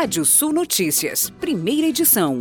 Rádio Sul Notícias, primeira edição.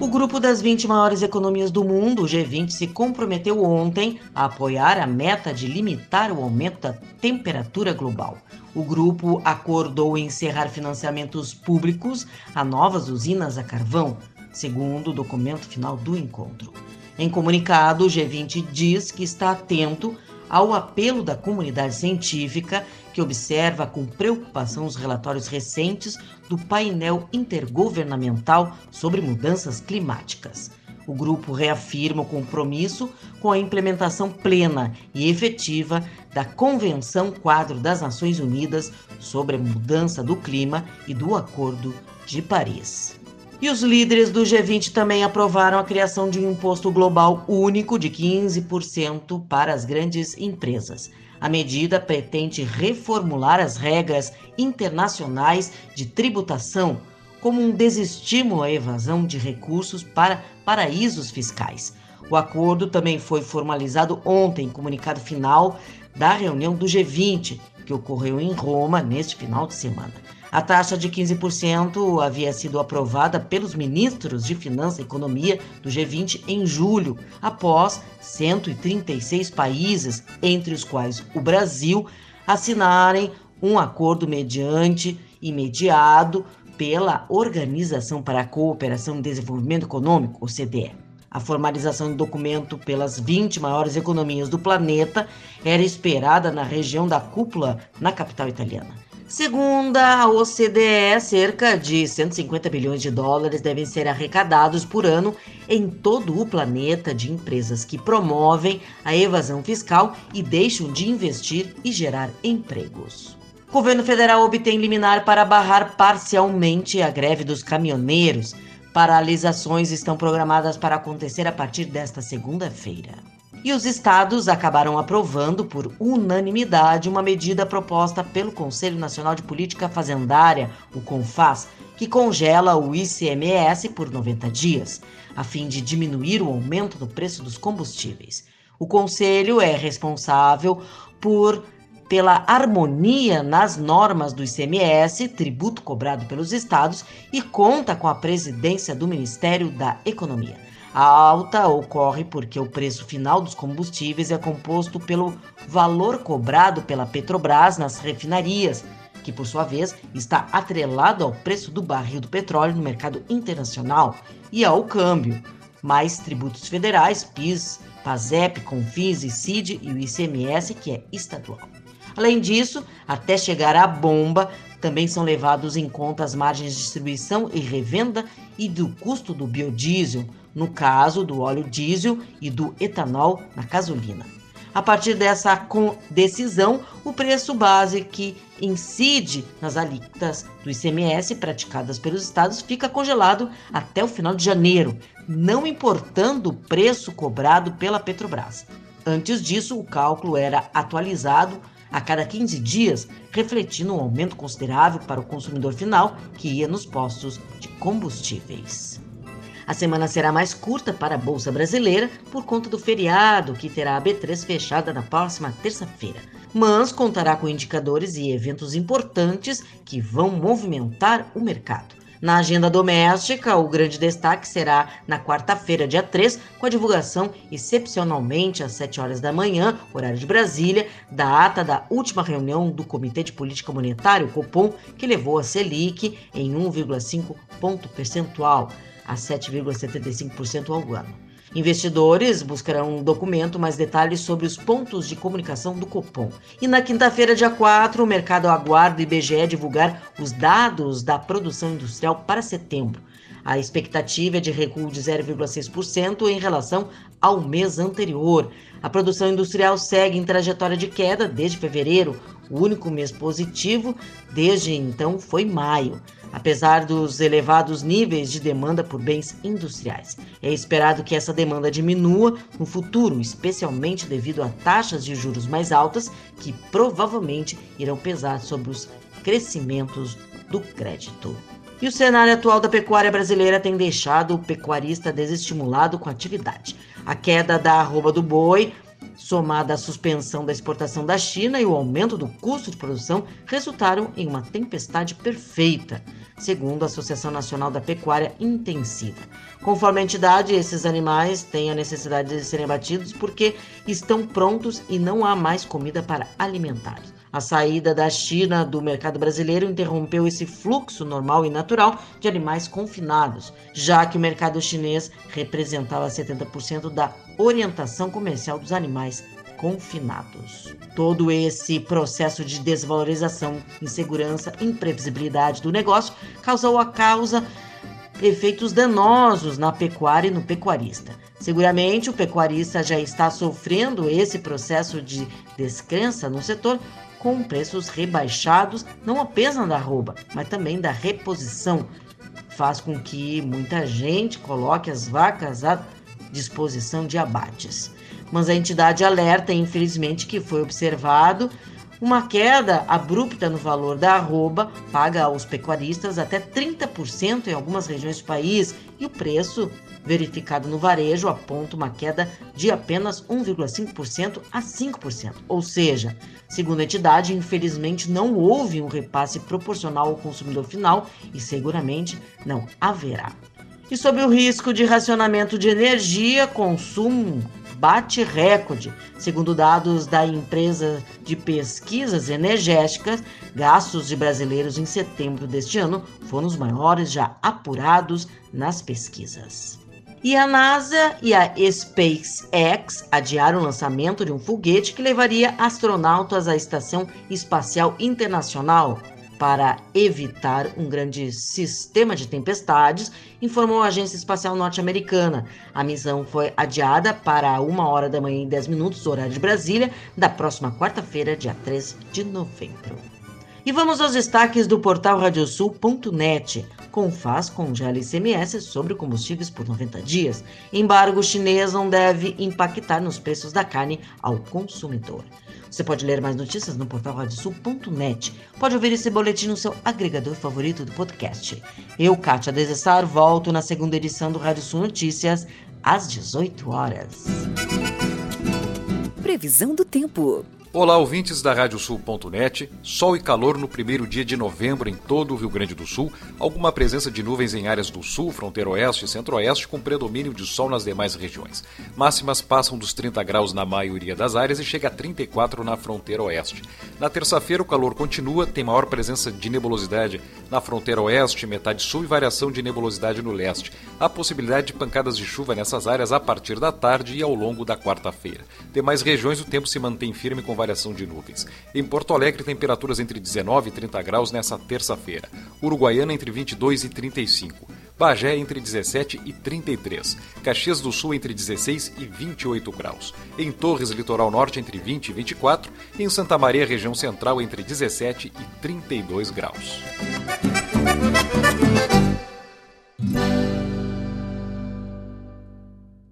O grupo das 20 maiores economias do mundo, o G20, se comprometeu ontem a apoiar a meta de limitar o aumento da temperatura global. O grupo acordou encerrar financiamentos públicos a novas usinas a carvão, segundo o documento final do encontro. Em comunicado, o G20 diz que está atento ao apelo da comunidade científica, que observa com preocupação os relatórios recentes do painel intergovernamental sobre mudanças climáticas. O grupo reafirma o compromisso com a implementação plena e efetiva da Convenção Quadro das Nações Unidas sobre a Mudança do Clima e do Acordo de Paris. E os líderes do G20 também aprovaram a criação de um imposto global único de 15% para as grandes empresas. A medida pretende reformular as regras internacionais de tributação como um desestímulo à evasão de recursos para paraísos fiscais. O acordo também foi formalizado ontem, comunicado final da reunião do G20, que ocorreu em Roma neste final de semana. A taxa de 15% havia sido aprovada pelos ministros de Finança e Economia do G20 em julho, após 136 países, entre os quais o Brasil, assinarem um acordo mediante e mediado pela Organização para a Cooperação e Desenvolvimento Econômico, OCDE. A formalização do documento pelas 20 maiores economias do planeta era esperada na região da cúpula na capital italiana. Segundo a OCDE, cerca de 150 bilhões de dólares devem ser arrecadados por ano em todo o planeta de empresas que promovem a evasão fiscal e deixam de investir e gerar empregos. O governo federal obtém liminar para barrar parcialmente a greve dos caminhoneiros. Paralisações estão programadas para acontecer a partir desta segunda-feira e os estados acabaram aprovando por unanimidade uma medida proposta pelo Conselho Nacional de Política Fazendária, o CONFAS, que congela o ICMS por 90 dias, a fim de diminuir o aumento do preço dos combustíveis. O Conselho é responsável por pela harmonia nas normas do ICMS, tributo cobrado pelos estados, e conta com a presidência do Ministério da Economia. A alta ocorre porque o preço final dos combustíveis é composto pelo valor cobrado pela Petrobras nas refinarias, que por sua vez está atrelado ao preço do barril do petróleo no mercado internacional e ao câmbio, mais tributos federais, PIS, PASEP, CONFIS e CID e o ICMS, que é estadual. Além disso, até chegar à bomba, também são levados em conta as margens de distribuição e revenda e do custo do biodiesel, no caso do óleo diesel e do etanol na gasolina. A partir dessa decisão, o preço base que incide nas alíquotas do ICMS praticadas pelos estados fica congelado até o final de janeiro, não importando o preço cobrado pela Petrobras. Antes disso, o cálculo era atualizado a cada 15 dias, refletindo um aumento considerável para o consumidor final que ia nos postos de combustíveis. A semana será mais curta para a Bolsa Brasileira por conta do feriado, que terá a B3 fechada na próxima terça-feira, mas contará com indicadores e eventos importantes que vão movimentar o mercado. Na agenda doméstica, o grande destaque será na quarta-feira, dia 3, com a divulgação, excepcionalmente às 7 horas da manhã, horário de Brasília, da ata da última reunião do Comitê de Política Monetária, o Copom, que levou a Selic em 1,5 ponto percentual a 7,75% ao ano. Investidores buscarão um documento mais detalhes sobre os pontos de comunicação do Copom. E na quinta-feira, dia 4, o mercado aguarda o IBGE divulgar os dados da produção industrial para setembro. A expectativa é de recuo de 0,6% em relação ao mês anterior. A produção industrial segue em trajetória de queda desde fevereiro. O único mês positivo desde então foi maio apesar dos elevados níveis de demanda por bens industriais. É esperado que essa demanda diminua no futuro, especialmente devido a taxas de juros mais altas, que provavelmente irão pesar sobre os crescimentos do crédito. E o cenário atual da pecuária brasileira tem deixado o pecuarista desestimulado com a atividade. A queda da arroba do boi somada à suspensão da exportação da China e o aumento do custo de produção, resultaram em uma tempestade perfeita, segundo a Associação Nacional da Pecuária Intensiva. Conforme a entidade, esses animais têm a necessidade de serem abatidos porque estão prontos e não há mais comida para alimentá-los. A saída da China do mercado brasileiro interrompeu esse fluxo normal e natural de animais confinados, já que o mercado chinês representava 70% da orientação comercial dos animais confinados. Todo esse processo de desvalorização, insegurança, imprevisibilidade do negócio causou a causa efeitos danosos na pecuária e no pecuarista. Seguramente o pecuarista já está sofrendo esse processo de descrença no setor com preços rebaixados, não apenas da arroba, mas também da reposição. Faz com que muita gente coloque as vacas à disposição de abates. Mas a entidade alerta, infelizmente, que foi observado uma queda abrupta no valor da arroba paga aos pecuaristas até 30% em algumas regiões do país e o preço verificado no varejo aponta uma queda de apenas 1,5% a 5%. Ou seja, segundo a entidade, infelizmente não houve um repasse proporcional ao consumidor final e seguramente não haverá. E sob o risco de racionamento de energia, consumo bate recorde. Segundo dados da empresa de pesquisas energéticas, gastos de brasileiros em setembro deste ano foram os maiores já apurados nas pesquisas. E a NASA e a SpaceX adiaram o lançamento de um foguete que levaria astronautas à Estação Espacial Internacional para evitar um grande sistema de tempestades, informou a Agência Espacial Norte-Americana. A missão foi adiada para uma hora da manhã e 10 minutos, horário de Brasília, da próxima quarta-feira, dia 3 de novembro. E vamos aos destaques do portal radiosul.net. Confaz congela ICMS sobre combustíveis por 90 dias. Embargo chinês não deve impactar nos preços da carne ao consumidor. Você pode ler mais notícias no portal radiosul.net. Pode ouvir esse boletim no seu agregador favorito do podcast. Eu, Kátia Desessar, volto na segunda edição do Rádio Sul Notícias, às 18 horas. Previsão do tempo. Olá, ouvintes da Radiosul.net. Sol e calor no primeiro dia de novembro em todo o Rio Grande do Sul. Alguma presença de nuvens em áreas do sul, fronteira oeste e centro-oeste, com predomínio de sol nas demais regiões. Máximas passam dos 30 graus na maioria das áreas e chega a 34 na fronteira oeste. Na terça-feira, o calor continua, tem maior presença de nebulosidade na fronteira oeste, metade sul e variação de nebulosidade no leste. Há possibilidade de pancadas de chuva nessas áreas a partir da tarde e ao longo da quarta-feira. Demais regiões, o tempo se mantém firme com variação de nuvens. Em Porto Alegre, temperaturas entre 19 e 30 graus nessa terça-feira. Uruguaiana, entre 22 e 35. Bagé entre 17 e 33, Caxias do Sul entre 16 e 28 graus, em Torres, litoral norte entre 20 e 24 e em Santa Maria, região central entre 17 e 32 graus.